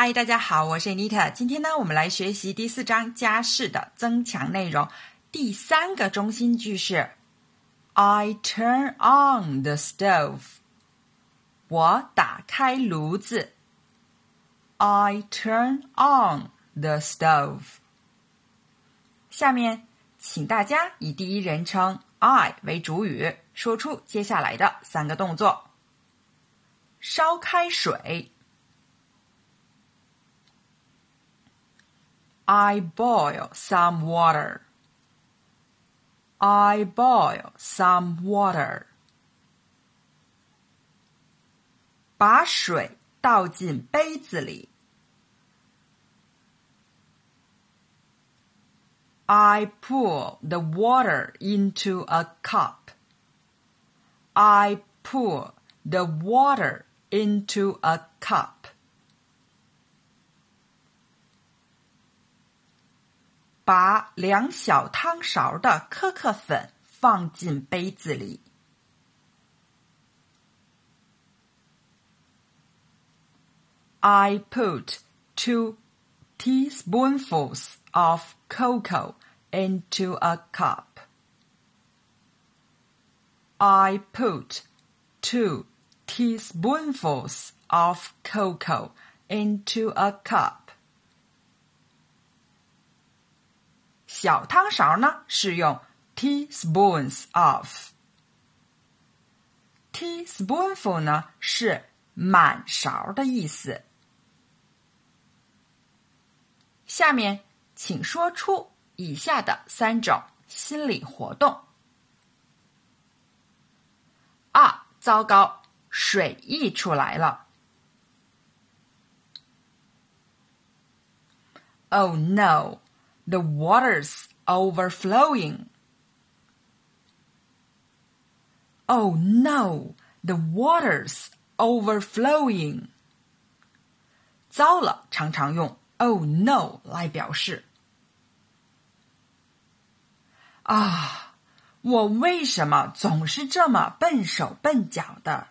嗨，大家好，我是 Anita。今天呢，我们来学习第四章家事的增强内容。第三个中心句是 I turn on the stove。我打开炉子。I turn on the stove。下面，请大家以第一人称 I 为主语，说出接下来的三个动作：烧开水。I boil some water. I boil some water. 把水倒进杯子里。I pour the water into a cup. I pour the water into a cup. 把两小汤勺的可可粉放进杯子里。I put two teaspoonfuls of cocoa into a cup. I put two teaspoonfuls of cocoa into a cup. 小汤勺呢是用 teaspoons of。teaspoonful 呢是满勺的意思。下面请说出以下的三种心理活动。啊，糟糕，水溢出来了。Oh no! The water's overflowing. Oh no, the water's overflowing. 糟了，常常用 "Oh no" 来表示。啊，我为什么总是这么笨手笨脚的？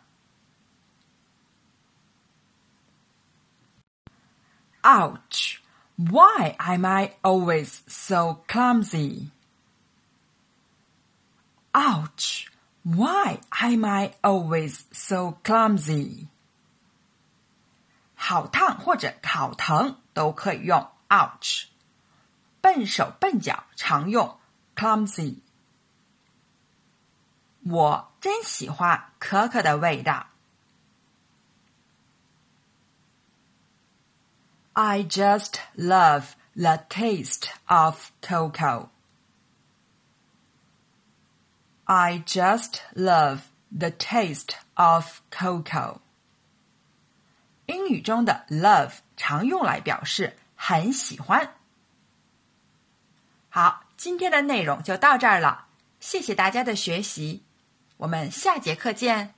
Ouch! Why am I always so clumsy? Ouch! Why am I always so clumsy? 好烫或者好疼都可以用 ouch。笨手笨脚常用 clumsy。我真喜欢可可的味道。 I just love the taste of cocoa. I just love the taste of cocoa. 英语中的 love 常用来表示很喜欢。好，今天的内容就到这儿了，谢谢大家的学习，我们下节课见。